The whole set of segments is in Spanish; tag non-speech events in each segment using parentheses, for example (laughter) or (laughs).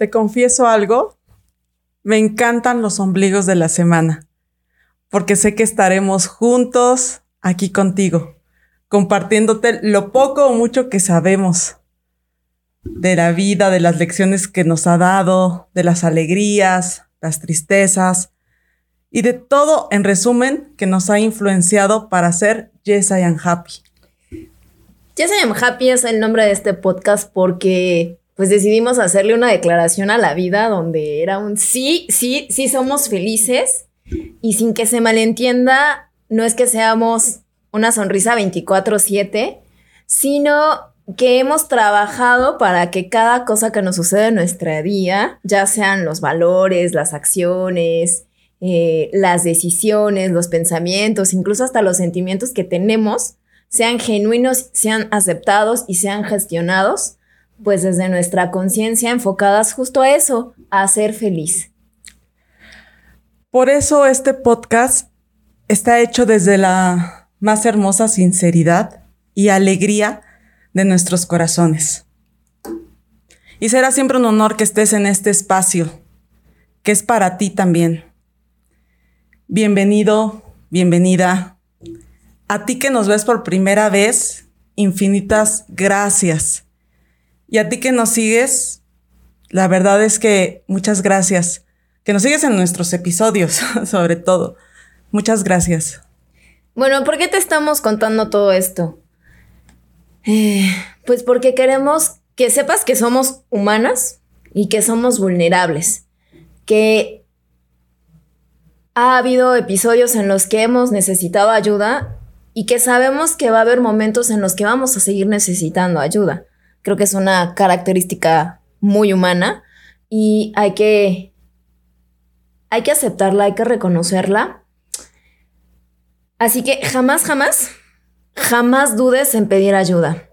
te confieso algo. Me encantan los ombligos de la semana, porque sé que estaremos juntos aquí contigo, compartiéndote lo poco o mucho que sabemos de la vida, de las lecciones que nos ha dado, de las alegrías, las tristezas y de todo, en resumen, que nos ha influenciado para ser Yes I Am Happy. Yes I Am Happy es el nombre de este podcast porque pues decidimos hacerle una declaración a la vida donde era un sí, sí, sí somos felices y sin que se malentienda, no es que seamos una sonrisa 24/7, sino que hemos trabajado para que cada cosa que nos sucede en nuestra día, ya sean los valores, las acciones, eh, las decisiones, los pensamientos, incluso hasta los sentimientos que tenemos, sean genuinos, sean aceptados y sean gestionados, pues desde nuestra conciencia enfocadas justo a eso, a ser feliz. Por eso este podcast está hecho desde la más hermosa sinceridad y alegría de nuestros corazones. Y será siempre un honor que estés en este espacio, que es para ti también. Bienvenido, bienvenida. A ti que nos ves por primera vez, infinitas gracias. Y a ti que nos sigues, la verdad es que muchas gracias. Que nos sigues en nuestros episodios, (laughs) sobre todo. Muchas gracias. Bueno, ¿por qué te estamos contando todo esto? Eh, pues porque queremos que sepas que somos humanas y que somos vulnerables. Que ha habido episodios en los que hemos necesitado ayuda y que sabemos que va a haber momentos en los que vamos a seguir necesitando ayuda. Creo que es una característica muy humana y hay que hay que aceptarla, hay que reconocerla. Así que jamás, jamás jamás dudes en pedir ayuda.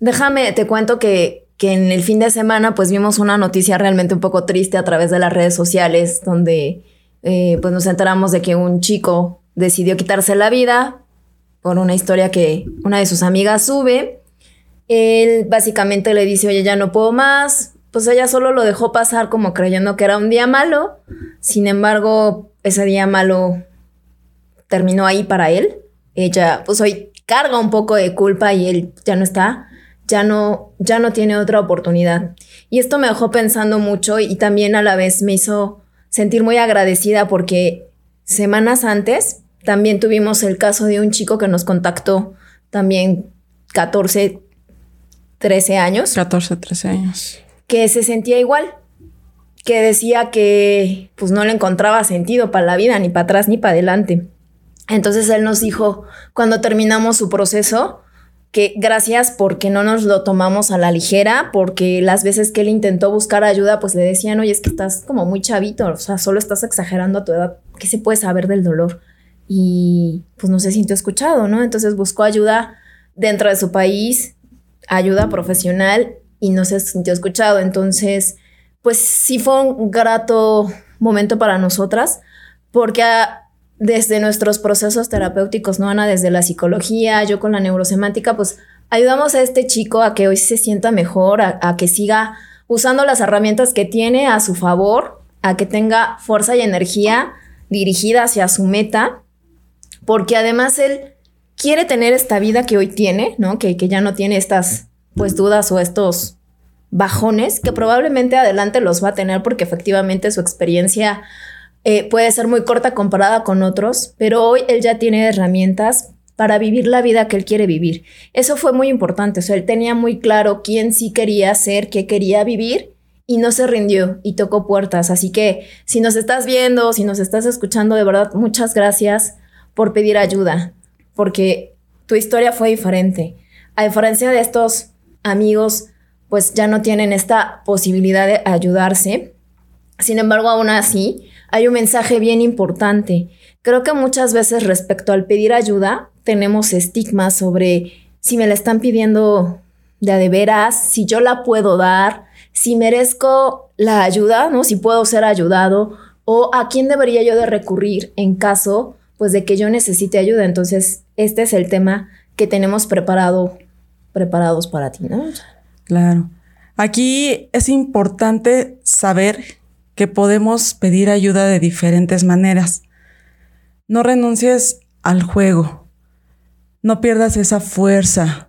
Déjame, te cuento que, que en el fin de semana pues vimos una noticia realmente un poco triste a través de las redes sociales donde eh, pues nos enteramos de que un chico decidió quitarse la vida por una historia que una de sus amigas sube. Él básicamente le dice, oye, ya no puedo más. Pues ella solo lo dejó pasar como creyendo que era un día malo. Sin embargo, ese día malo terminó ahí para él ella pues hoy carga un poco de culpa y él ya no está, ya no, ya no tiene otra oportunidad. Y esto me dejó pensando mucho y también a la vez me hizo sentir muy agradecida porque semanas antes también tuvimos el caso de un chico que nos contactó también 14, 13 años. 14, 13 años. Que se sentía igual, que decía que pues no le encontraba sentido para la vida, ni para atrás ni para adelante. Entonces él nos dijo, cuando terminamos su proceso, que gracias porque no nos lo tomamos a la ligera, porque las veces que él intentó buscar ayuda, pues le decían, oye, es que estás como muy chavito, o sea, solo estás exagerando a tu edad, ¿qué se puede saber del dolor? Y pues no se sintió escuchado, ¿no? Entonces buscó ayuda dentro de su país, ayuda profesional y no se sintió escuchado. Entonces, pues sí fue un grato momento para nosotras, porque desde nuestros procesos terapéuticos, ¿no, Ana? Desde la psicología, yo con la neurosemántica, pues ayudamos a este chico a que hoy se sienta mejor, a, que siga usando las herramientas que tiene a su favor, a que tenga fuerza y energía dirigida hacia su meta, porque además él quiere tener esta vida que hoy tiene, ¿no? Que, ya no tiene estas, pues, dudas o estos bajones, que probablemente adelante los va a tener porque efectivamente su experiencia eh, puede ser muy corta comparada con otros, pero hoy él ya tiene herramientas para vivir la vida que él quiere vivir. Eso fue muy importante, o sea, él tenía muy claro quién sí quería ser, qué quería vivir y no se rindió y tocó puertas. Así que si nos estás viendo, si nos estás escuchando, de verdad, muchas gracias por pedir ayuda, porque tu historia fue diferente. A diferencia de estos amigos, pues ya no tienen esta posibilidad de ayudarse. Sin embargo, aún así, hay un mensaje bien importante. Creo que muchas veces respecto al pedir ayuda tenemos estigmas sobre si me la están pidiendo de a de veras, si yo la puedo dar, si merezco la ayuda, ¿no? Si puedo ser ayudado o a quién debería yo de recurrir en caso pues de que yo necesite ayuda. Entonces, este es el tema que tenemos preparado preparados para ti, ¿no? Claro. Aquí es importante saber que podemos pedir ayuda de diferentes maneras. No renuncies al juego. No pierdas esa fuerza.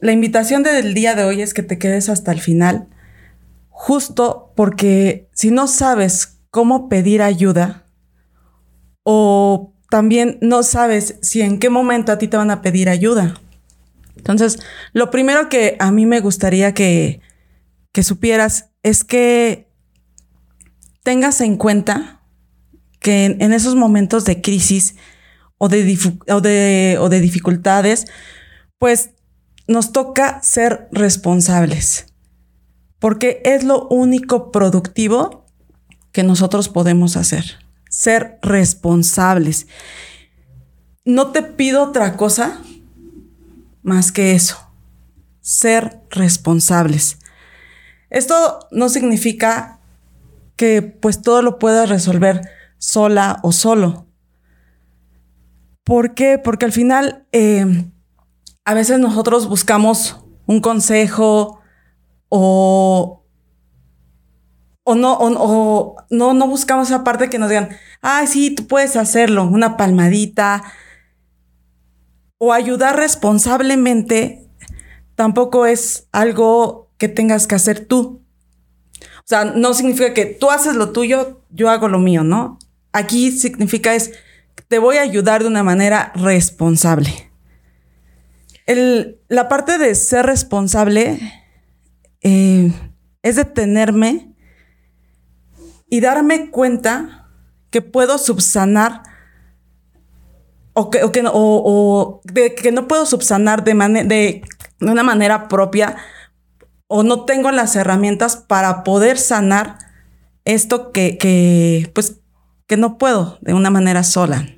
La invitación del día de hoy es que te quedes hasta el final, justo porque si no sabes cómo pedir ayuda o también no sabes si en qué momento a ti te van a pedir ayuda. Entonces, lo primero que a mí me gustaría que, que supieras es que tengas en cuenta que en, esos momentos de crisis o de, o de, o de dificultades, pues nos toca ser responsables, porque es lo único productivo que nosotros podemos hacer, ser responsables. No te pido otra cosa más que eso, ser responsables. Esto no significa que pues todo lo puedas resolver sola o solo. ¿Por qué? Porque al final eh, a veces nosotros buscamos un consejo o, o, no, o, no, buscamos esa parte que nos digan, ay, sí, tú puedes hacerlo, una palmadita. O ayudar responsablemente tampoco es algo que tengas que hacer tú. O sea, no significa que tú haces lo tuyo, yo hago lo mío, ¿no? Aquí significa es, te voy a ayudar de una manera responsable. la parte de ser responsable eh, es detenerme y darme cuenta que puedo subsanar o que, que, o, de, que no puedo subsanar de, de, de una manera propia o no tengo las herramientas para poder sanar esto que, que, pues, que no puedo de una manera sola.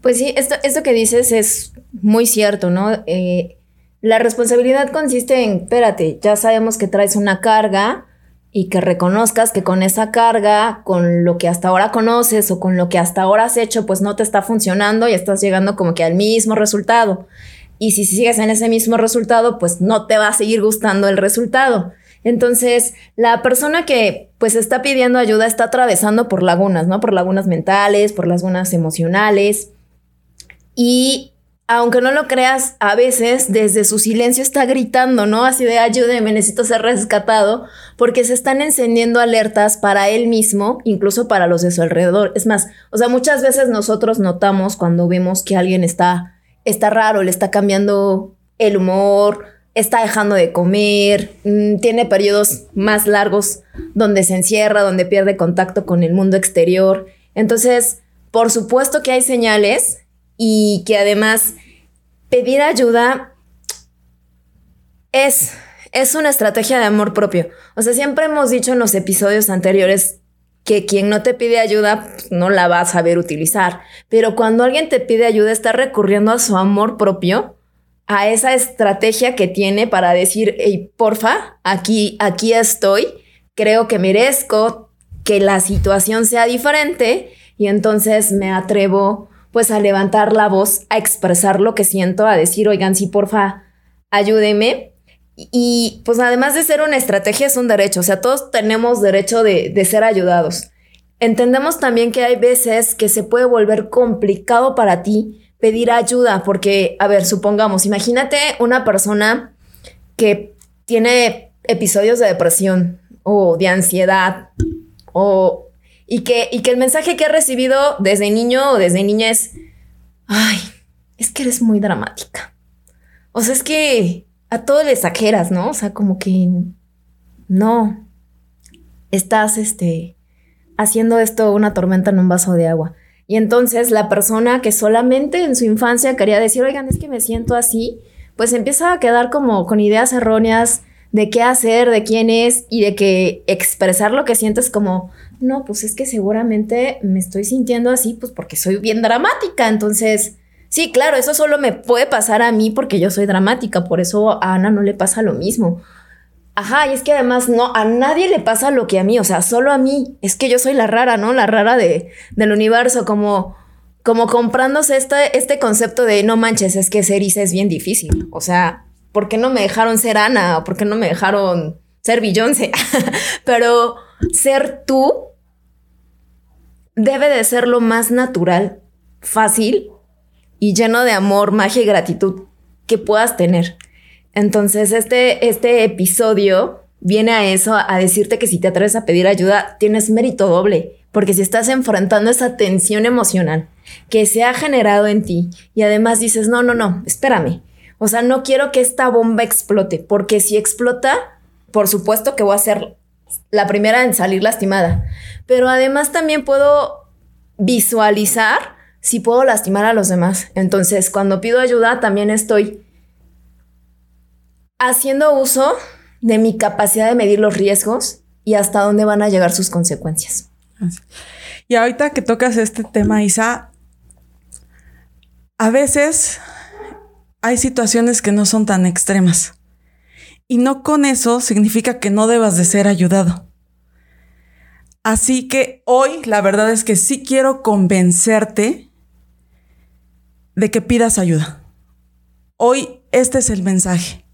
Pues sí, esto, esto que dices es muy cierto, ¿no? Eh, la responsabilidad consiste en, espérate, ya sabemos que traes una carga y que reconozcas que con esa carga, con lo que hasta ahora conoces o con lo que hasta ahora has hecho, pues no te está funcionando y estás llegando como que al mismo resultado. Y si sigues en ese mismo resultado, pues no te va a seguir gustando el resultado. Entonces, la persona que pues está pidiendo ayuda está atravesando por lagunas, ¿no? Por lagunas mentales, por lagunas emocionales. Y aunque no lo creas, a veces desde su silencio está gritando, ¿no? Así de ayúdeme, necesito ser rescatado, porque se están encendiendo alertas para él mismo, incluso para los de su alrededor. Es más, o sea, muchas veces nosotros notamos cuando vemos que alguien está está raro, le está cambiando el humor, está dejando de comer, mm, tiene periodos más largos donde se encierra, donde pierde contacto con el mundo exterior. Entonces, por supuesto que hay señales y que además pedir ayuda es, es una estrategia de amor propio. O sea, siempre hemos dicho en los episodios anteriores que quien no te pide ayuda pues, no la va a saber utilizar. Pero cuando alguien te pide ayuda está recurriendo a su amor propio, a esa estrategia que tiene para decir, hey, porfa, aquí, aquí estoy, creo que merezco que la situación sea diferente y entonces me atrevo pues a levantar la voz, a expresar lo que siento, a decir, oigan, sí, porfa, ayúdeme. Y pues además de ser una estrategia es un derecho, o sea, todos tenemos derecho de, de, ser ayudados. Entendemos también que hay veces que se puede volver complicado para ti pedir ayuda, porque, a ver, supongamos, imagínate una persona que tiene episodios de depresión o de ansiedad o y que, y que el mensaje que ha recibido desde niño o desde niña es, ay, es que eres muy dramática. O sea, es que a todo le exageras, ¿no? O sea, como que no estás este haciendo esto una tormenta en un vaso de agua. Y entonces la persona que solamente en su infancia quería decir, oigan, es que me siento así, pues empieza a quedar como con ideas erróneas de qué hacer, de quién es y de que expresar lo que sientes como, no, pues es que seguramente me estoy sintiendo así, pues porque soy bien dramática, entonces Sí, claro, eso solo me puede pasar a mí porque yo soy dramática, por eso a Ana no le pasa lo mismo. Ajá, y es que además no, a nadie le pasa lo que a mí, o sea, solo a mí. Es que yo soy la rara, ¿no? La rara de, del universo, como, como comprándose este, este concepto de no manches, es que ser Isa es bien difícil. O sea, ¿por qué no me dejaron ser Ana? ¿Por qué no me dejaron ser Beyoncé? (laughs) Pero ser tú debe de ser lo más natural, fácil y lleno de amor, magia y gratitud que puedas tener. Entonces, este, este episodio viene a eso, a decirte que si te atreves a pedir ayuda, tienes mérito doble, porque si estás enfrentando esa tensión emocional que se ha generado en ti y además dices, no, no, no, espérame, o sea, no quiero que esta bomba explote, porque si explota, por supuesto que voy a ser la primera en salir lastimada, pero además también puedo visualizar si puedo lastimar a los demás. Entonces, cuando pido ayuda, también estoy haciendo uso de mi capacidad de medir los riesgos y hasta dónde van a llegar sus consecuencias. Y ahorita que tocas este tema, Isa, a veces hay situaciones que no son tan extremas. Y no con eso significa que no debas de ser ayudado. Así que hoy la verdad es que sí quiero convencerte de que pidas ayuda. Hoy este es el mensaje,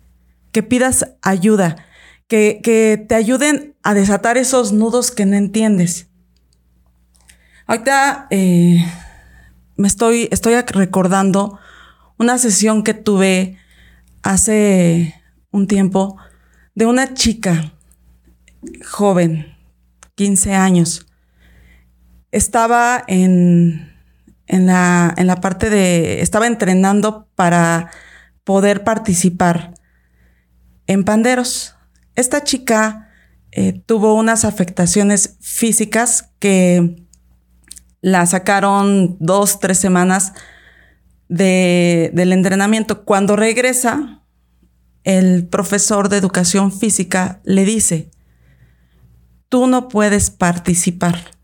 que pidas ayuda, que, te ayuden a desatar esos nudos que no entiendes. Ahorita eh, me estoy, estoy recordando una sesión que tuve hace un tiempo de una chica joven, 15 años. Estaba en, en, la, en la parte de, estaba entrenando para poder participar en panderos. Esta chica eh, tuvo unas afectaciones físicas que la sacaron dos, tres semanas del entrenamiento. Cuando regresa, el profesor de educación física le dice, tú no puedes participar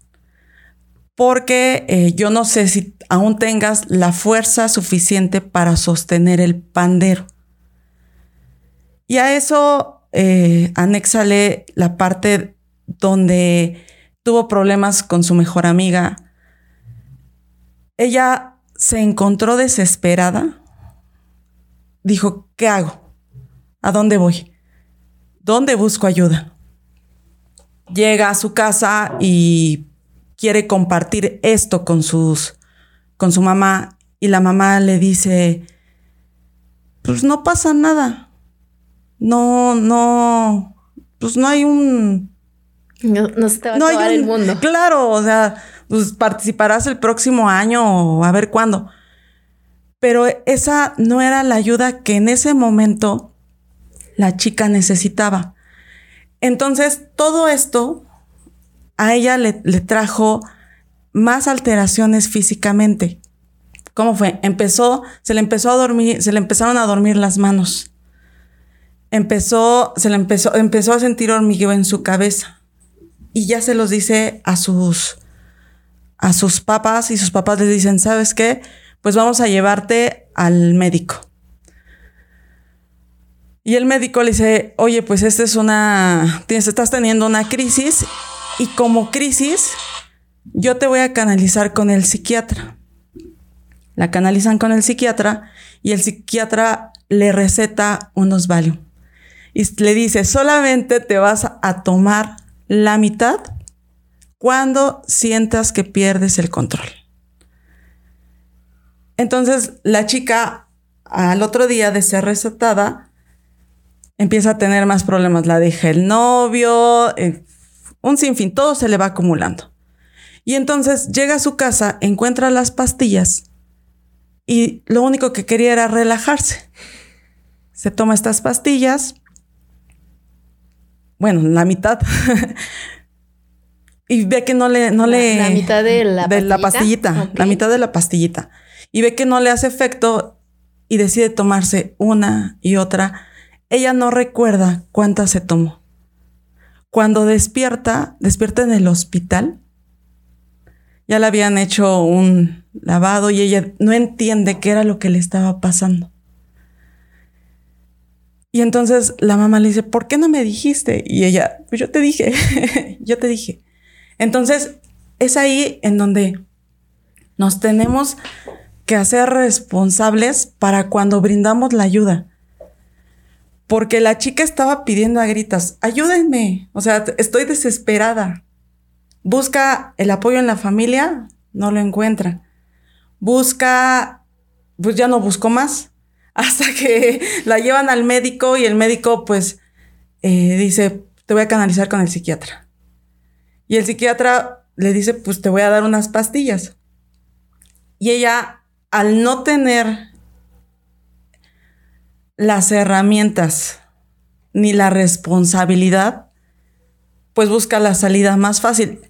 porque eh, yo no sé si aún tengas la fuerza suficiente para sostener el pandero. Y a eso eh, anéxale la parte donde tuvo problemas con su mejor amiga. Ella se encontró desesperada. Dijo, ¿qué hago? ¿A dónde voy? ¿Dónde busco ayuda? Llega a su casa y quiere compartir esto con sus con su mamá y la mamá le dice pues no pasa nada. No no pues no hay un no, se te va a acabar el mundo. Claro, o sea, pues participarás el próximo año o a ver cuándo. Pero esa no era la ayuda que en ese momento la chica necesitaba. Entonces, todo esto a ella le, trajo más alteraciones físicamente. ¿Cómo fue? Empezó, se le empezó a dormir, se le empezaron a dormir las manos. Empezó, se le empezó, empezó a sentir hormigueo en su cabeza. Y ya se los dice a sus, a sus papás y sus papás les dicen, ¿sabes qué? Pues vamos a llevarte al médico. Y el médico le dice, oye, pues esta es una, tienes, estás teniendo una crisis y como crisis yo te voy a canalizar con el psiquiatra. La canalizan con el psiquiatra y el psiquiatra le receta unos Valium. Y le dice, solamente te vas a tomar la mitad cuando sientas que pierdes el control. Entonces la chica al otro día de ser recetada empieza a tener más problemas. La deja el novio, eh, un sinfín, todo se le va acumulando. Y entonces llega a su casa, encuentra las pastillas y lo único que quería era relajarse. Se toma estas pastillas, bueno, la mitad. (laughs) y ve que no le, no le. La mitad de la de La pastillita La mitad de la pastillita. Y ve que no le hace efecto y decide tomarse una y otra ella no recuerda cuántas se tomó. Cuando despierta, despierta en el hospital, ya le habían hecho un lavado y ella no entiende qué era lo que le estaba pasando. Y entonces la mamá le dice, ¿por qué no me dijiste? Y ella, pues yo te dije, (laughs) yo te dije. Entonces es ahí en donde nos tenemos que hacer responsables para cuando brindamos la ayuda. porque la chica estaba pidiendo a gritas, ayúdenme, o sea, estoy desesperada. Busca el apoyo en la familia, no lo encuentra. Busca, pues ya no buscó más, (laughs) hasta que la llevan al médico y el médico pues eh, dice, te voy a canalizar con el psiquiatra. Y el psiquiatra le dice, pues te voy a dar unas pastillas. Y ella, al no tener las herramientas ni la responsabilidad, pues busca la salida más fácil.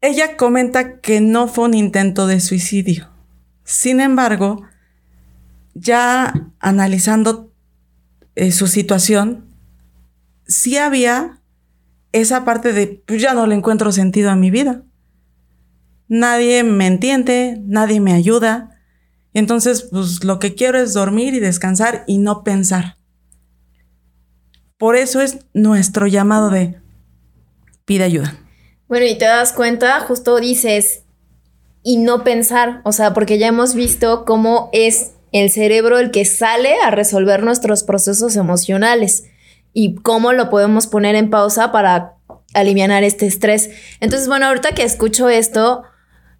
Ella comenta que no fue un intento de suicidio. Sin embargo, ya analizando eh, su situación, sí había esa parte de, pues ya no le encuentro sentido a mi vida. Nadie me entiende, nadie me ayuda. Entonces, pues lo que quiero es dormir y descansar y no pensar. Por eso es nuestro llamado de pide ayuda. Bueno, y te das cuenta, justo dices, y no pensar, o sea, porque ya hemos visto cómo es el cerebro el que sale a resolver nuestros procesos emocionales y cómo lo podemos poner en pausa para aliviar este estrés. Entonces, bueno, ahorita que escucho esto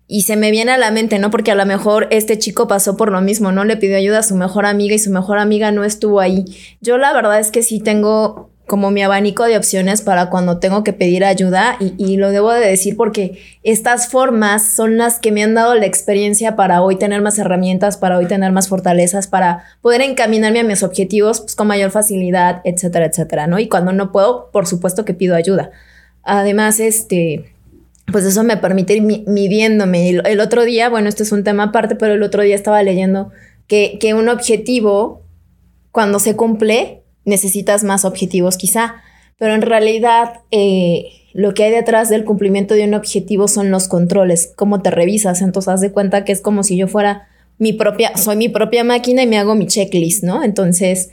y se me viene a la mente, ¿no? Porque a lo mejor este chico pasó por lo mismo, ¿no? Le pidió ayuda a su mejor amiga y su mejor amiga no estuvo ahí. Yo la verdad es que sí tengo como mi abanico de opciones para cuando tengo que pedir ayuda y, lo debo de decir porque estas formas son las que me han dado la experiencia para hoy tener más herramientas, para hoy tener más fortalezas, para poder encaminarme a mis objetivos pues, con mayor facilidad, etcétera, etcétera, ¿no? Y cuando no puedo, por supuesto que pido ayuda. Además, este, pues eso me permite ir midiéndome. El, el otro día, bueno, este es un tema aparte, pero el otro día estaba leyendo que, que un objetivo, cuando se cumple, necesitas más objetivos quizá, pero en realidad eh, lo que hay detrás del cumplimiento de un objetivo son los controles, cómo te revisas, entonces haz de cuenta que es como si yo fuera mi propia, soy mi propia máquina y me hago mi checklist, ¿no? Entonces,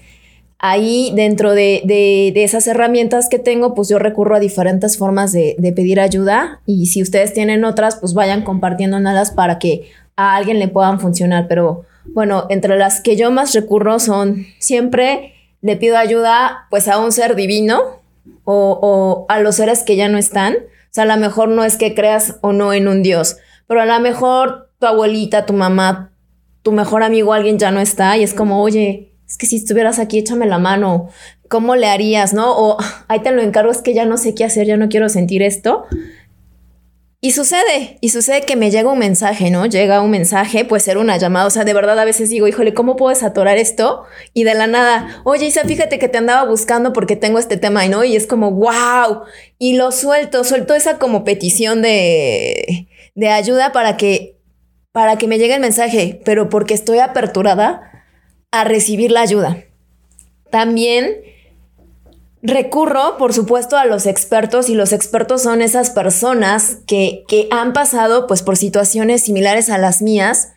ahí dentro de, de, esas herramientas que tengo, pues yo recurro a diferentes formas de, de, pedir ayuda y si ustedes tienen otras, pues vayan compartiendo compartiéndolas para que a alguien le puedan funcionar. Pero bueno, entre las que yo más recurro son siempre le pido ayuda pues a un ser divino o, a los seres que ya no están. O sea, a lo mejor no es que creas o no en un Dios, pero a lo mejor tu abuelita, tu mamá, tu mejor amigo, alguien ya no está y es como, oye, es que si estuvieras aquí, échame la mano. ¿Cómo le harías, no? O ahí te lo encargo, es que ya no sé qué hacer, ya no quiero sentir esto. Y sucede, y sucede que me llega un mensaje, ¿no? Llega un mensaje, puede ser una llamada, o sea, de verdad a veces digo, híjole, ¿cómo puedes atorar esto? Y de la nada, oye Isa, fíjate que te andaba buscando porque tengo este tema, ¿no? Y es como, wow, y lo suelto, suelto esa como petición de, de ayuda para que, para que me llegue el mensaje, pero porque estoy aperturada a recibir la ayuda. También Recurro, por supuesto, a los expertos y los expertos son esas personas que, que, han pasado pues por situaciones similares a las mías,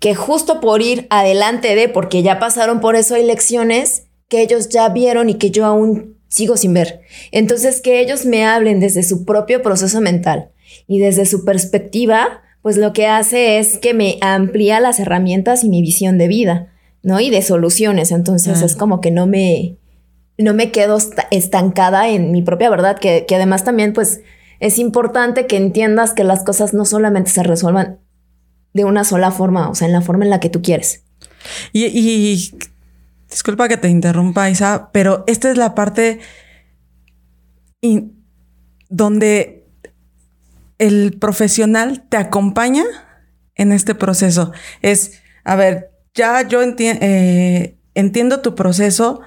que justo por ir adelante de, porque ya pasaron por eso hay lecciones que ellos ya vieron y que yo aún sigo sin ver. Entonces, que ellos me hablen desde su propio proceso mental y desde su perspectiva, pues lo que hace es que me amplía las herramientas y mi visión de vida, ¿no? Y de soluciones. Entonces, es como que no me no me quedo estancada en mi propia verdad, que, además también pues es importante que entiendas que las cosas no solamente se resuelvan de una sola forma, o sea, en la forma en la que tú quieres. Y, disculpa que te interrumpa, Isa, pero esta es la parte donde el profesional te acompaña en este proceso. Es, a ver, ya yo eh, entiendo tu proceso,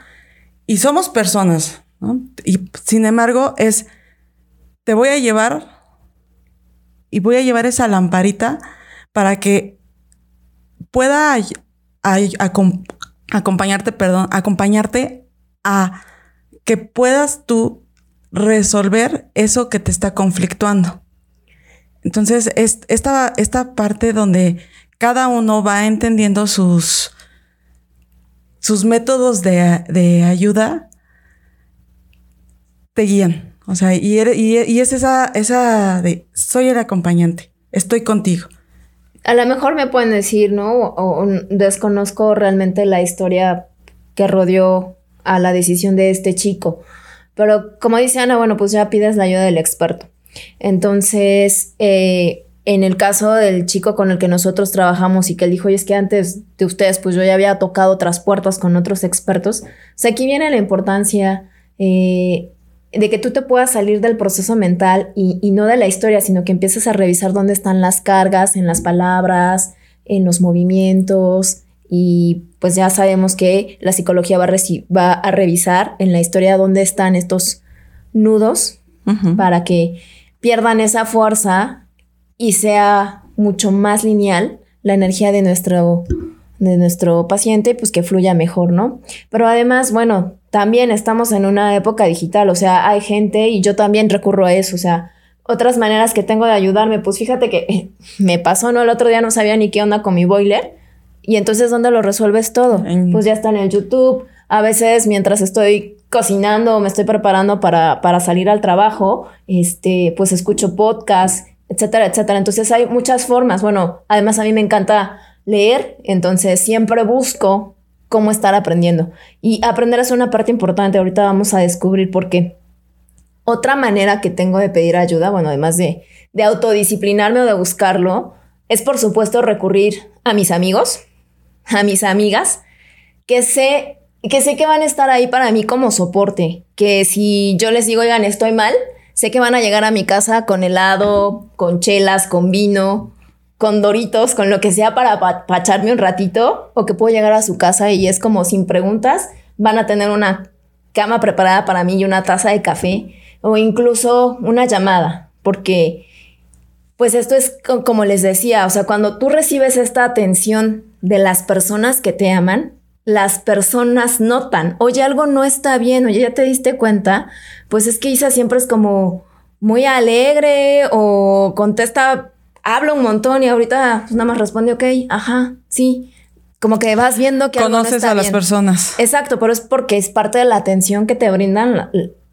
y somos personas, ¿no? Y sin embargo es, te voy a llevar y voy a llevar esa lamparita para que pueda acompañarte, perdón, acompañarte a que puedas tú resolver eso que te está conflictuando. Entonces, es esta, esta parte donde cada uno va entendiendo sus, sus métodos de, ayuda te guían. O sea, y, y, es esa, esa de soy el acompañante, estoy contigo. A lo mejor me pueden decir, ¿no? O, desconozco realmente la historia que rodeó a la decisión de este chico. Pero como dice Ana, bueno, pues ya pides la ayuda del experto. Entonces, eh, en el caso del chico con el que nosotros trabajamos y que él dijo, es que antes de ustedes, pues yo ya había tocado otras puertas con otros expertos. O sea, aquí viene la importancia eh, de que tú te puedas salir del proceso mental y, y, no de la historia, sino que empieces a revisar dónde están las cargas, en las palabras, en los movimientos. Y pues ya sabemos que la psicología va a, va a revisar en la historia dónde están estos nudos para que pierdan esa fuerza y sea mucho más lineal la energía de nuestro, de nuestro paciente, pues que fluya mejor, ¿no? Pero además, bueno, también estamos en una época digital, o sea, hay gente y yo también recurro a eso, o sea, otras maneras que tengo de ayudarme, pues fíjate que (laughs) me pasó, ¿no? El otro día no sabía ni qué onda con mi boiler y entonces, ¿dónde lo resuelves todo? Pues ya está en el YouTube, a veces mientras estoy cocinando o me estoy preparando para, para salir al trabajo, este, pues escucho podcasts, etcétera, etcétera. Entonces hay muchas formas. Bueno, además a mí me encanta leer, entonces siempre busco cómo estar aprendiendo. Y aprender es una parte importante. Ahorita vamos a descubrir por qué. Otra manera que tengo de pedir ayuda, bueno, además de, de autodisciplinarme o de buscarlo, es por supuesto recurrir a mis amigos, a mis amigas, que sé que sé que van a estar ahí para mí como soporte, que si yo les digo, oigan, estoy mal, sé que van a llegar a mi casa con helado, con chelas, con vino, con doritos, con lo que sea para pacharme un ratito, o que puedo llegar a su casa y es como sin preguntas, van a tener una cama preparada para mí y una taza de café, o incluso una llamada, porque pues esto es como les decía, o sea, cuando tú recibes esta atención de las personas que te aman, las personas notan, oye, algo no está bien, oye, ya te diste cuenta, pues es que Isa siempre es como muy alegre o contesta, habla un montón y ahorita pues, nada más responde, ok, ajá, sí. Como que vas viendo que conoces algo no a las personas. Exacto, pero es porque es parte de la atención que te brindan,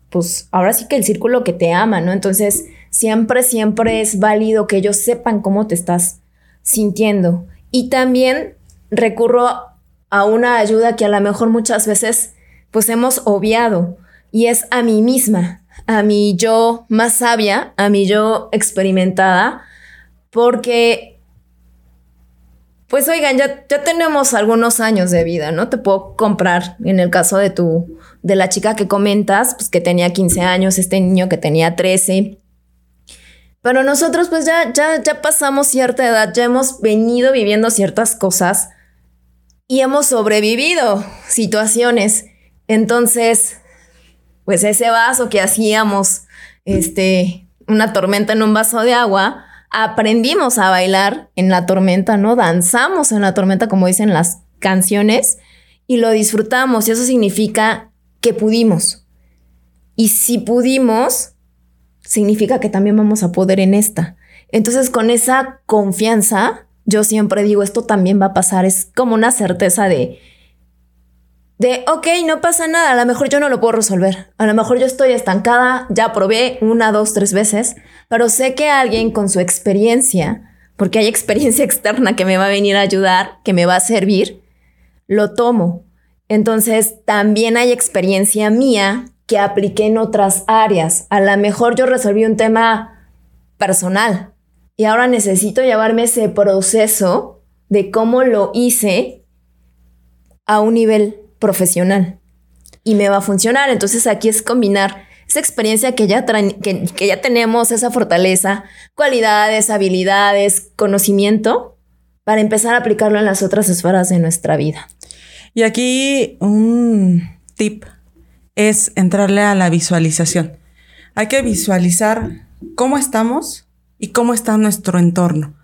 pues ahora sí que el círculo que te ama, ¿no? Entonces, siempre, siempre es válido que ellos sepan cómo te estás sintiendo. Y también recurro a una ayuda que a lo mejor muchas veces pues hemos obviado y es a mí misma, a mi yo más sabia, a mi yo experimentada, porque pues oigan, ya, ya tenemos algunos años de vida, ¿no? Te puedo comprar, en el caso de tu, de la chica que comentas, pues que tenía 15 años, este niño que tenía 13. Pero nosotros pues ya, ya, ya pasamos cierta edad, ya hemos venido viviendo ciertas cosas y hemos sobrevivido situaciones. Entonces, pues ese vaso que hacíamos, este, una tormenta en un vaso de agua, aprendimos a bailar en la tormenta, ¿no? Danzamos en la tormenta, como dicen las canciones, y lo disfrutamos. Y eso significa que pudimos. Y si pudimos, significa que también vamos a poder en esta. Entonces, con esa confianza, yo siempre digo, esto también va a pasar, es como una certeza de, de, ok, no pasa nada, a lo mejor yo no lo puedo resolver, a lo mejor yo estoy estancada, ya probé una, dos, tres veces, pero sé que alguien con su experiencia, porque hay experiencia (laughs) externa que me va a venir a ayudar, que me va a servir, lo tomo. Entonces, también hay experiencia mía que apliqué en otras áreas. A lo mejor yo resolví un tema personal, y ahora necesito llevarme ese proceso de cómo lo hice a un nivel profesional. Y me va a funcionar. Entonces aquí es combinar esa experiencia que ya, que, que ya tenemos, esa fortaleza, cualidades, habilidades, conocimiento, para empezar a aplicarlo en las otras esferas de nuestra vida. Y aquí un tip es entrarle a la visualización. Hay que visualizar cómo estamos y cómo está nuestro entorno.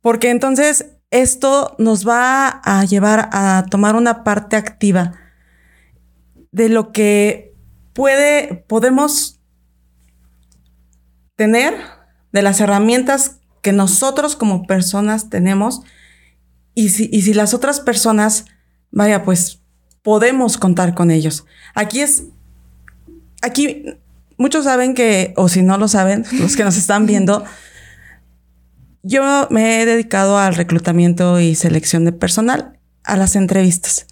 Porque entonces esto nos va a llevar a tomar una parte activa de lo que puede, podemos tener, de las herramientas que nosotros como personas tenemos y si, y si las otras personas, vaya, pues podemos contar con ellos. Aquí es, aquí muchos saben que, o si no lo saben, (laughs) los que nos están viendo, yo me he dedicado al reclutamiento y selección de personal, a las entrevistas.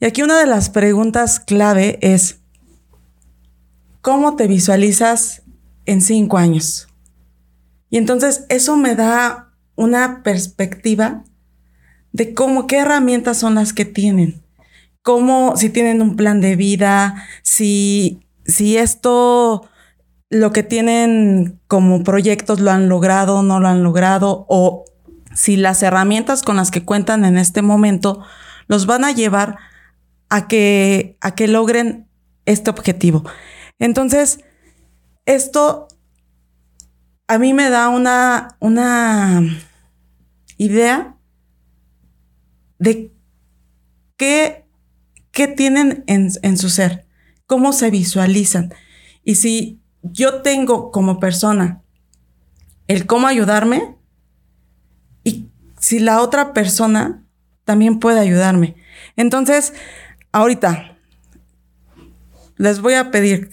Y aquí una de las preguntas clave es, ¿cómo te visualizas en cinco años? Y entonces eso me da una perspectiva de cómo, qué herramientas son las que tienen, cómo, si tienen un plan de vida, si, si esto, lo que tienen como proyectos lo han logrado, no lo han logrado, o si las herramientas con las que cuentan en este momento los van a llevar a que, a que logren este objetivo. Entonces, esto a mí me da una, una idea de qué, qué tienen en, en su ser, cómo se visualizan. Y si yo tengo como persona el cómo ayudarme, y si la otra persona también puede ayudarme. Entonces, ahorita les voy a pedir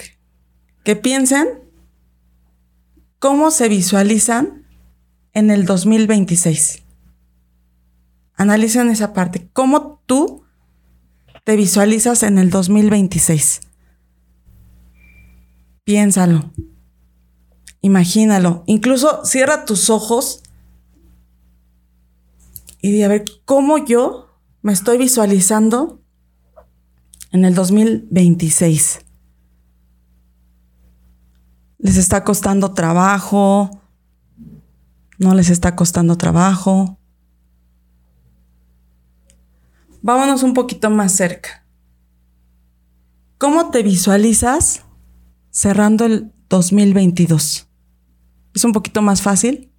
que piensen cómo se visualizan en el 2026. Analicen esa parte. ¿Cómo tú te visualizas en el 2026? Piénsalo. Imagínalo. Incluso cierra tus ojos y di a ver cómo yo me estoy visualizando en el 2026. ¿Les está costando trabajo? ¿No les está costando trabajo? Vámonos un poquito más cerca. ¿Cómo te visualizas cerrando el 2022? ¿Es un poquito más fácil?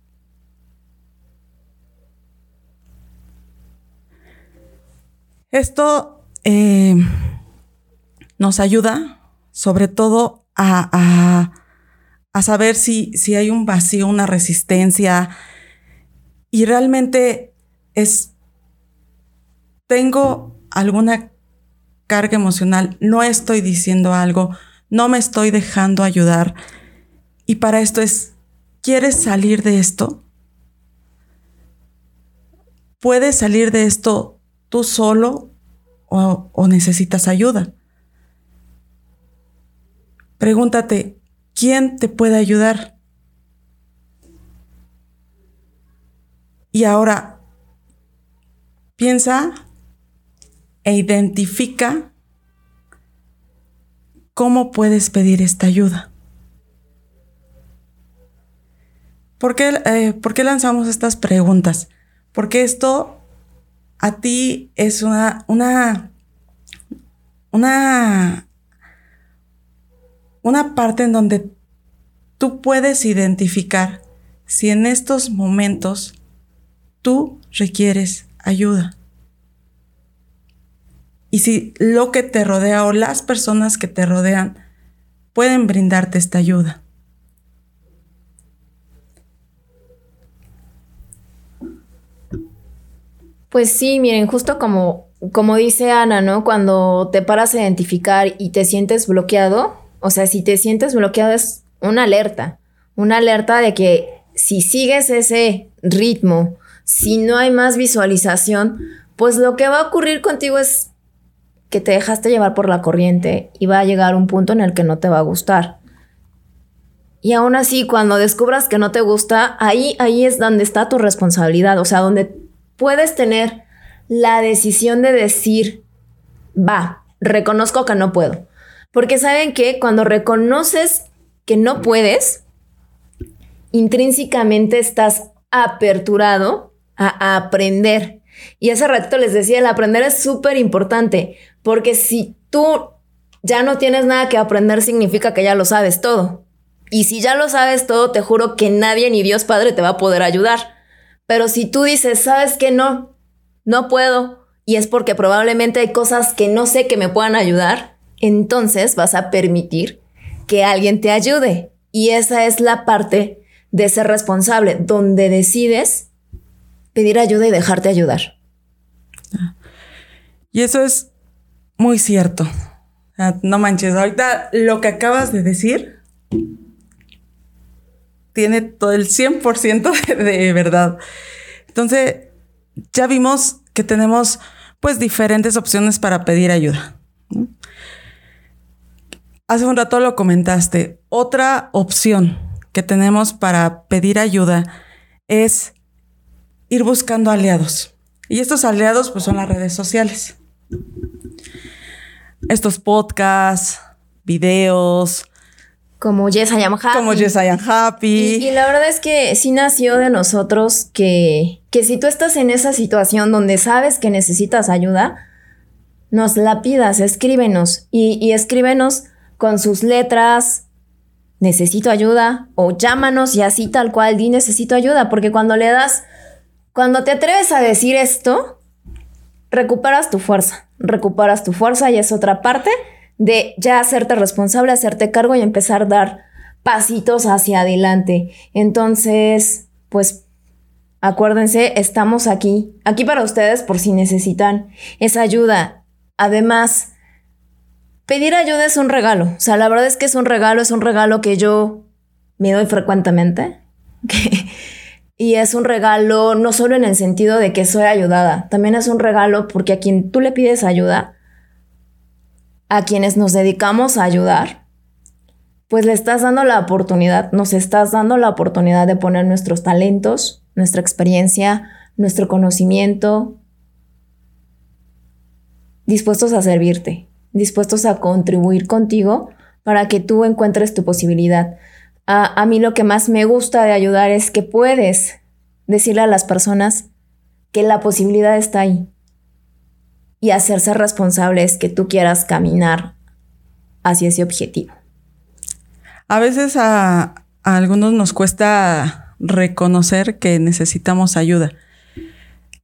Esto eh, nos ayuda sobre todo a, a, saber si, si hay un vacío, una resistencia y realmente es tengo alguna carga emocional, no estoy diciendo algo, no me estoy dejando ayudar. Y para esto es, ¿quieres salir de esto? ¿Puedes salir de esto tú solo o, o necesitas ayuda? Pregúntate, ¿quién te puede ayudar? Y ahora, piensa e identifica cómo puedes pedir esta ayuda. ¿Por qué, eh, ¿Por qué, lanzamos estas preguntas? Porque esto a ti es una, una, una, una parte en donde tú puedes identificar si en estos momentos tú requieres ayuda y si lo que te rodea o las personas que te rodean pueden brindarte esta ayuda. Pues sí, miren, justo como, como dice Ana, ¿no? Cuando te paras a identificar y te sientes bloqueado, o sea, si te sientes bloqueado es una alerta, una alerta de que si sigues ese ritmo, si no hay más visualización, pues lo que va a ocurrir contigo es que te dejaste llevar por la corriente y va a llegar un punto en el que no te va a gustar. Y aún así, cuando descubras que no te gusta, ahí, ahí es donde está tu responsabilidad, o sea, donde puedes tener la decisión de decir, va, reconozco que no puedo. Porque saben que cuando reconoces que no puedes, intrínsecamente estás aperturado a aprender. Y hace ratito les decía, el aprender es súper importante, porque si tú ya no tienes nada que aprender, significa que ya lo sabes todo. Y si ya lo sabes todo, te juro que nadie ni Dios Padre te va a poder ayudar. Pero si tú dices, sabes que no, no puedo, y es porque probablemente hay cosas que no sé que me puedan ayudar, entonces vas a permitir que alguien te ayude. Y esa es la parte de ser responsable, donde decides pedir ayuda y dejarte ayudar. Y eso es muy cierto. No manches, ahorita lo que acabas de decir tiene todo el 100% de, de verdad. Entonces, ya vimos que tenemos pues diferentes opciones para pedir ayuda. Hace un rato lo comentaste. Otra opción que tenemos para pedir ayuda es ir buscando aliados. Y estos aliados pues son las redes sociales. Estos podcasts, videos. Como Yes I Am Happy. Como Yes I Am Happy. Y, la verdad es que sí nació de nosotros que, que si tú estás en esa situación donde sabes que necesitas ayuda, nos la pidas, escríbenos. Y, y escríbenos con sus letras, necesito ayuda, o llámanos y así tal cual, di necesito ayuda, porque cuando le das, cuando te atreves a decir esto, recuperas tu fuerza, recuperas tu fuerza y es otra parte de ya hacerte responsable, hacerte cargo y empezar a dar pasitos hacia adelante. Entonces, pues acuérdense, estamos aquí, aquí para ustedes por si necesitan esa ayuda. Además, pedir ayuda es un regalo. O sea, la verdad es que es un regalo, es un regalo que yo me doy frecuentemente. (laughs) y es un regalo no solo en el sentido de que soy ayudada, también es un regalo porque a quien tú le pides ayuda, a quienes nos dedicamos a ayudar, pues le estás dando la oportunidad, nos estás dando la oportunidad de poner nuestros talentos, nuestra experiencia, nuestro conocimiento, dispuestos a servirte dispuestos a contribuir contigo para que tú encuentres tu posibilidad. A, mí lo que más me gusta de ayudar es que puedes decirle a las personas que la posibilidad está ahí y hacerse responsables que tú quieras caminar hacia ese objetivo. A veces a, algunos nos cuesta reconocer que necesitamos ayuda.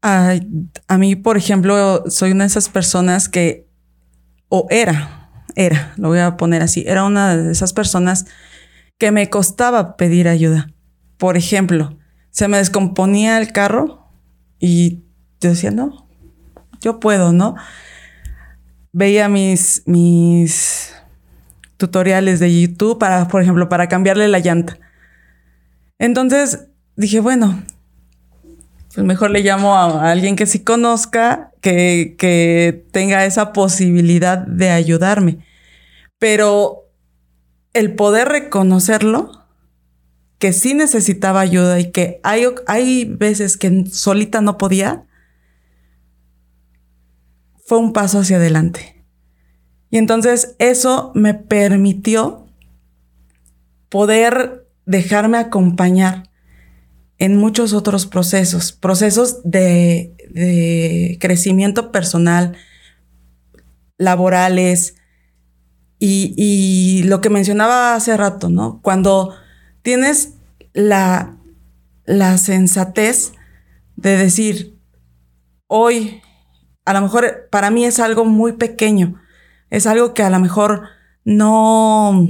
A, a, mí, por ejemplo, soy una de esas personas que o era, era, lo voy a poner así, era una de esas personas que me costaba pedir ayuda. Por ejemplo, se me descomponía el carro y yo decía, no, yo puedo, ¿no? Veía mis, mis tutoriales de YouTube para, por ejemplo, para cambiarle la llanta. Entonces dije, bueno, pues mejor le llamo a, alguien que sí conozca, que, que tenga esa posibilidad de ayudarme. Pero el poder reconocerlo, que sí necesitaba ayuda y que hay, hay veces que solita no podía, fue un paso hacia adelante. Y entonces eso me permitió poder dejarme acompañar en muchos otros procesos, procesos de, crecimiento personal, laborales y, lo que mencionaba hace rato, ¿no? Cuando tienes la, la sensatez de decir, hoy, a lo mejor para mí es algo muy pequeño, es algo que a lo mejor no,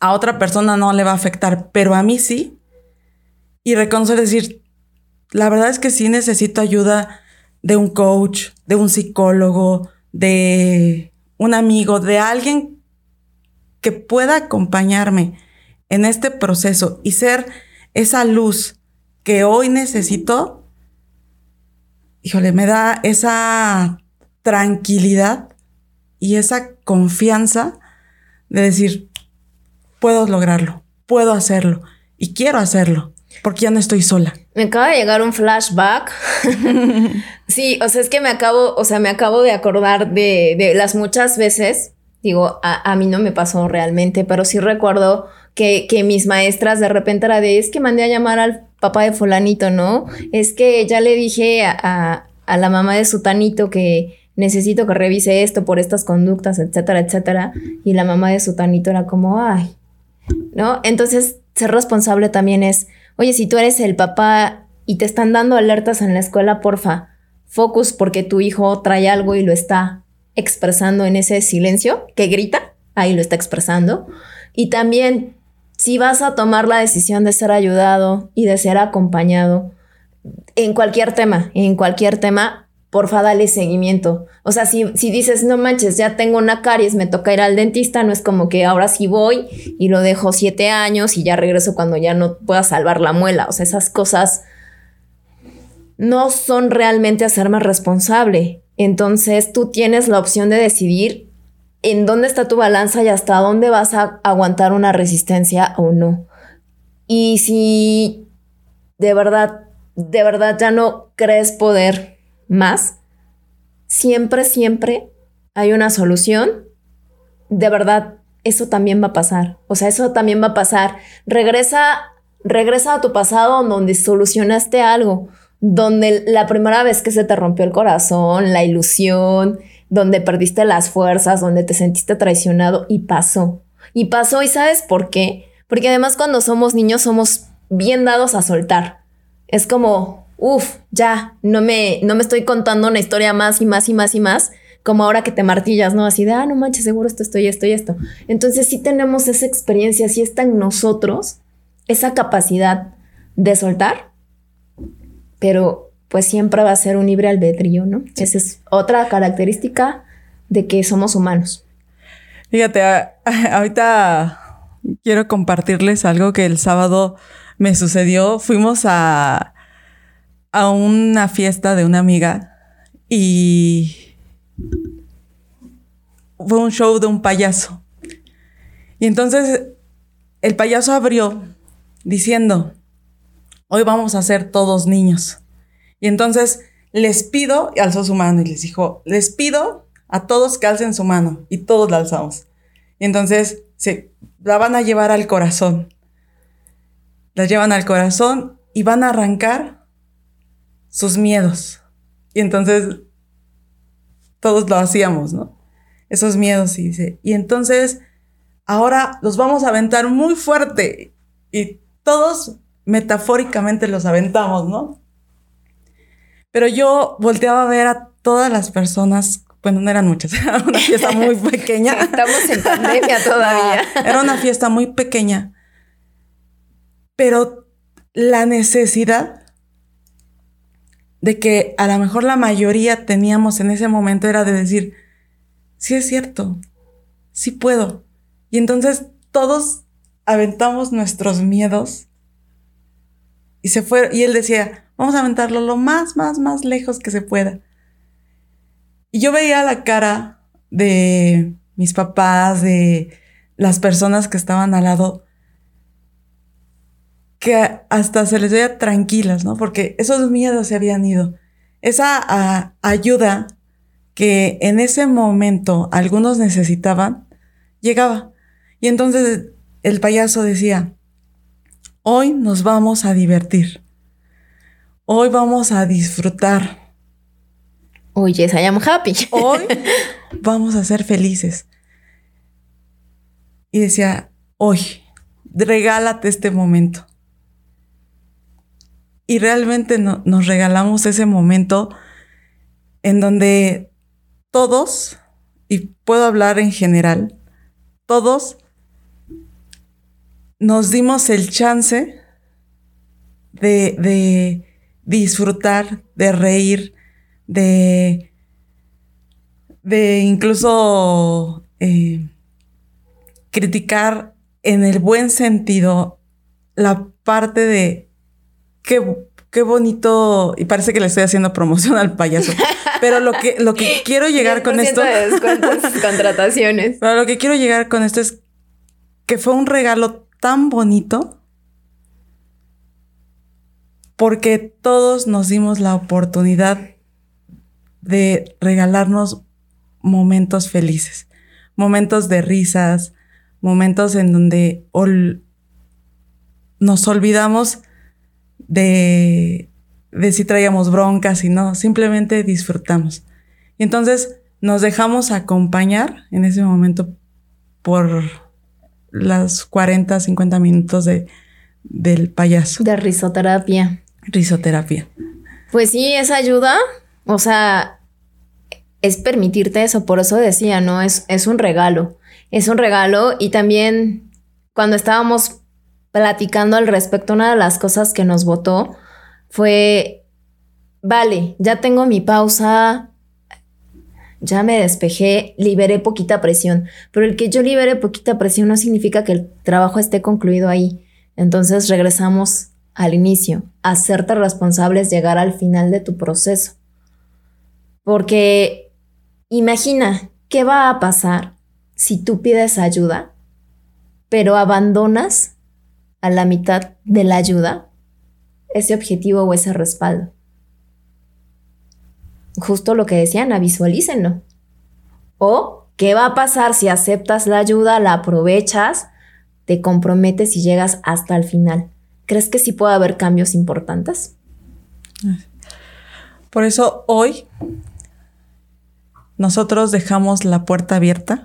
a otra persona no le va a afectar, pero a mí sí, y reconocer, decir, la verdad es que sí necesito ayuda de un coach, de un psicólogo, de un amigo, de alguien que pueda acompañarme en este proceso y ser esa luz que hoy necesito, híjole, me da esa tranquilidad y esa confianza de decir, puedo lograrlo, puedo hacerlo y quiero hacerlo porque ya no estoy sola. Me acaba de llegar un flashback. (laughs) sí, o sea, es que me acabo, o sea, me acabo de acordar de, las muchas veces, digo, a, mí no me pasó realmente, pero sí recuerdo que, mis maestras de repente era de, es que mandé a llamar al papá de fulanito, ¿no? Es que ya le dije a, a la mamá de sutanito que necesito que revise esto por estas conductas, etcétera, etcétera. Y la mamá de sutanito era como, ay, ¿no? Entonces, ser responsable también es Oye, si tú eres el papá y te están dando alertas en la escuela, porfa, focus porque tu hijo trae algo y lo está expresando en ese silencio que grita, ahí lo está expresando. Y también, si vas a tomar la decisión de ser ayudado y de ser acompañado en cualquier tema, en cualquier tema, porfa, dale seguimiento. O sea, si, si dices, no manches, ya tengo una caries, me toca ir al dentista, no es como que ahora sí voy y lo dejo siete años y ya regreso cuando ya no pueda salvar la muela. O sea, esas cosas no son realmente hacerme responsable. Entonces tú tienes la opción de decidir en dónde está tu balanza y hasta dónde vas a aguantar una resistencia o no. Y si de verdad, de verdad ya no crees poder más, siempre, siempre hay una solución. De verdad, eso también va a pasar. O sea, eso también va a pasar. Regresa, regresa a tu pasado donde solucionaste algo, donde la primera vez que se te rompió el corazón, la ilusión, donde perdiste las fuerzas, donde te sentiste traicionado y pasó. Y pasó, ¿y sabes por qué? Porque además cuando somos niños somos bien dados a soltar. Es como, uff, ya, no me, no me estoy contando una historia más y más y más y más, como ahora que te martillas, ¿no? Así de, ah, no manches, seguro esto, esto y esto y esto. Entonces sí tenemos esa experiencia, sí está en nosotros esa capacidad de soltar, pero pues siempre va a ser un libre albedrío, ¿no? Esa es otra característica de que somos humanos. Fíjate, (laughs) ahorita quiero compartirles algo que el sábado me sucedió. Fuimos a, a una fiesta de una amiga y fue un show de un payaso. Y entonces el payaso abrió diciendo, hoy vamos a ser todos niños. Y entonces les pido, y alzó su mano y les dijo, les pido a todos que alcen su mano. Y todos la alzamos. Y entonces se la van a llevar al corazón. La llevan al corazón y van a arrancar sus miedos. Y entonces todos lo hacíamos, ¿no? Esos miedos, y dice. Y entonces ahora los vamos a aventar muy fuerte. Y todos metafóricamente los aventamos, ¿no? Pero yo volteaba a ver a todas las personas, bueno, no eran muchas, (laughs) era una fiesta muy pequeña. Estamos en pandemia todavía. (laughs) era una fiesta muy pequeña, pero la necesidad de que a lo mejor la mayoría teníamos en ese momento era de decir, sí es cierto, sí puedo. Y entonces todos aventamos nuestros miedos y se fue, y él decía, Vamos a aventarlo lo más, más, más lejos que se pueda. Y yo veía la cara de mis papás, de las personas que estaban al lado, que hasta se les veía tranquilas, ¿no? Porque esos miedos se habían ido. Esa ayuda que en ese momento algunos necesitaban, llegaba. Y entonces el payaso decía, hoy nos vamos a divertir. Hoy vamos a disfrutar. Hoy yes, I am happy. (laughs) Hoy vamos a ser felices. Y decía, hoy, regálate este momento. Y realmente nos regalamos ese momento en donde todos, y puedo hablar en general, todos nos dimos el chance de disfrutar, de reír, de, de incluso eh, criticar en el buen sentido la parte de qué, qué bonito, y parece que le estoy haciendo promoción al payaso, pero lo que, lo que quiero llegar con esto... (laughs) contrataciones. Pero lo que quiero llegar con esto es que fue un regalo tan bonito porque todos nos dimos la oportunidad de regalarnos momentos felices, momentos de risas, momentos en donde nos olvidamos de, de si traíamos broncas y no, simplemente disfrutamos. Y entonces nos dejamos acompañar en ese momento por las 40, 50 minutos de, del payaso. De risoterapia. Risoterapia. Pues sí, esa ayuda, o sea, es permitirte eso, por eso decía, ¿no? Es, es un regalo, es un regalo y también cuando estábamos platicando al respecto, una de las cosas que nos votó fue, vale, ya tengo mi pausa, ya me despejé, liberé poquita presión, pero el que yo libere poquita presión no significa que el trabajo esté concluido ahí. Entonces regresamos al inicio. Hacerte responsable es llegar al final de tu proceso. Porque imagina qué va a pasar si tú pides ayuda, pero abandonas a la mitad de la ayuda ese objetivo o ese respaldo. Justo lo que decían, visualícenlo. O, ¿qué va a pasar si aceptas la ayuda, la aprovechas, te comprometes y llegas hasta el final? ¿Crees que sí puede haber cambios importantes? Por eso hoy nosotros dejamos la puerta abierta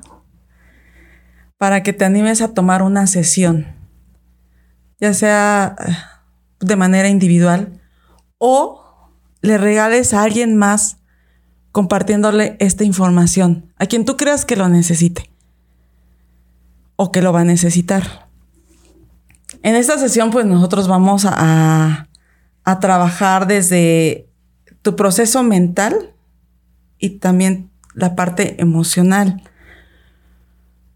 para que te animes a tomar una sesión, ya sea de manera individual o le regales a alguien más compartiéndole esta información, a quien tú creas que lo necesite o que lo va a necesitar. En esta sesión, pues nosotros vamos a, a trabajar desde tu proceso mental y también la parte emocional.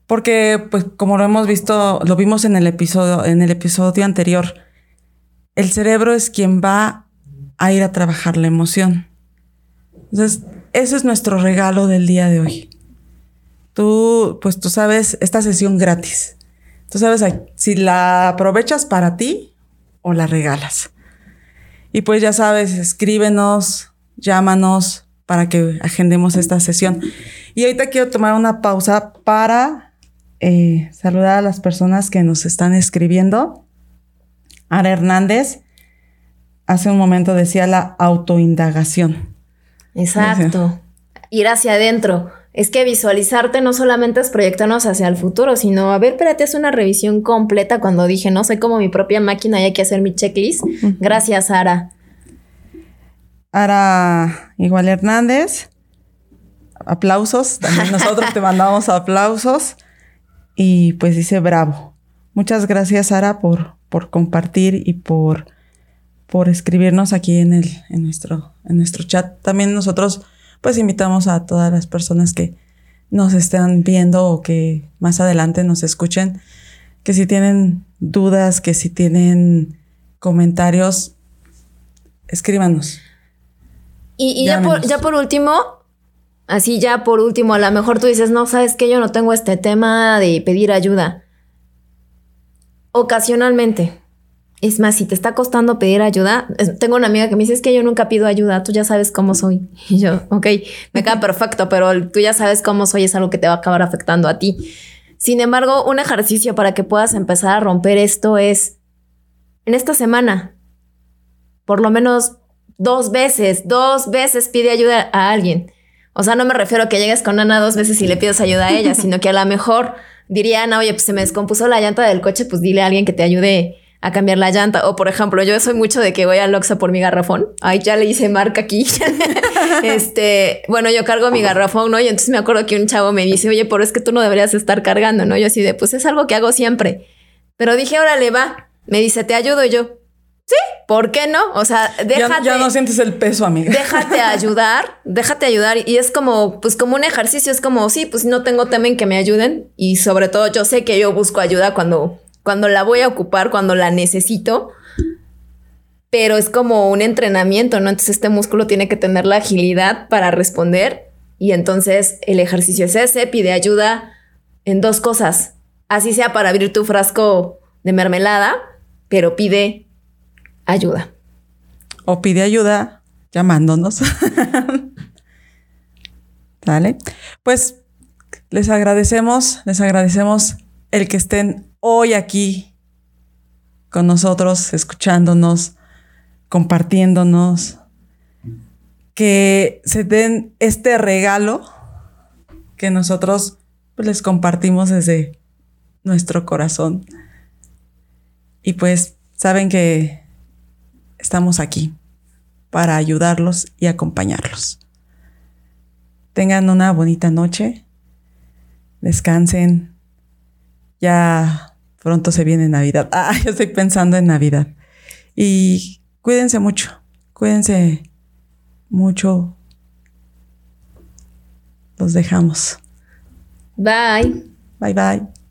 Porque, pues, como lo hemos visto, lo vimos en el episodio, en el episodio anterior, el cerebro es quien va a ir a trabajar la emoción. Entonces, ese es nuestro regalo del día de hoy. Tú, pues tú sabes, esta sesión gratis. Tú sabes si la aprovechas para ti o la regalas. Y pues ya sabes, escríbenos, llámanos para que agendemos esta sesión. Y ahorita quiero tomar una pausa para eh, saludar a las personas que nos están escribiendo. Ara Hernández hace un momento decía la autoindagación. Exacto. Ir hacia adentro. Es que visualizarte no solamente es proyectarnos hacia el futuro, sino, a ver, espérate, es una revisión completa cuando dije, no sé cómo mi propia máquina hay que hacer mi checklist. Gracias, Ara. Ara igual Hernández. Aplausos. También nosotros te mandamos aplausos. Y pues dice bravo. Muchas gracias, Ara, por, por compartir y por, por escribirnos aquí en, el, en, nuestro, en nuestro chat. También nosotros pues invitamos a todas las personas que nos estén viendo o que más adelante nos escuchen, que si tienen dudas, que si tienen comentarios, escríbanos. Y, ya, por, ya por último, así ya por último, a lo mejor tú dices, no, sabes que yo no tengo este tema de pedir ayuda. Ocasionalmente, es más, si te está costando pedir ayuda, tengo una amiga que me dice, que yo nunca pido ayuda, tú ya sabes cómo soy. (laughs) Y yo, ok, me queda perfecto, pero tú ya sabes cómo soy, es algo que te va a acabar afectando a ti. Sin embargo, un ejercicio para que puedas empezar a romper esto es, en esta semana, por lo menos dos veces, dos veces pide ayuda a alguien. O sea, no me refiero a que llegues con Ana dos veces y le pidas ayuda a ella, (laughs) sino que a lo mejor diría Ana, oye, pues se me descompuso la llanta del coche, pues dile a alguien que te ayude a cambiar la llanta. O por ejemplo, yo soy mucho de que voy al Oxxo por mi garrafón. Ay, ya le hice marca aquí. (laughs) este, bueno, yo cargo mi garrafón, ¿no? Y entonces me acuerdo que un chavo me dice, oye, pero es que tú no deberías estar cargando, ¿no? Yo así de, pues es algo que hago siempre. Pero dije, órale, va. Me dice, te ayudo yo. Sí, ¿por qué no? O sea, déjate. Ya, no sientes el peso, amiga. Déjate (laughs) ayudar, déjate ayudar. Y es como, pues como un ejercicio, es como, sí, pues no tengo tema en que me ayuden. Y sobre todo, yo sé que yo busco ayuda cuando cuando la voy a ocupar, cuando la necesito, pero es como un entrenamiento, ¿no? Entonces este músculo tiene que tener la agilidad para responder y entonces el ejercicio es ese, pide ayuda en dos cosas, así sea para abrir tu frasco de mermelada, pero pide ayuda. O pide ayuda llamándonos. (laughs) ¿Vale? Pues les agradecemos, les agradecemos el que estén hoy aquí con nosotros, escuchándonos, compartiéndonos, que se den este regalo que nosotros pues, les compartimos desde nuestro corazón. Y pues saben que estamos aquí para ayudarlos y acompañarlos. Tengan una bonita noche, descansen, ya Pronto se viene Navidad. (laughs) Ah, yo estoy pensando en Navidad. Y cuídense mucho. Cuídense mucho. Los dejamos. Bye. Bye bye.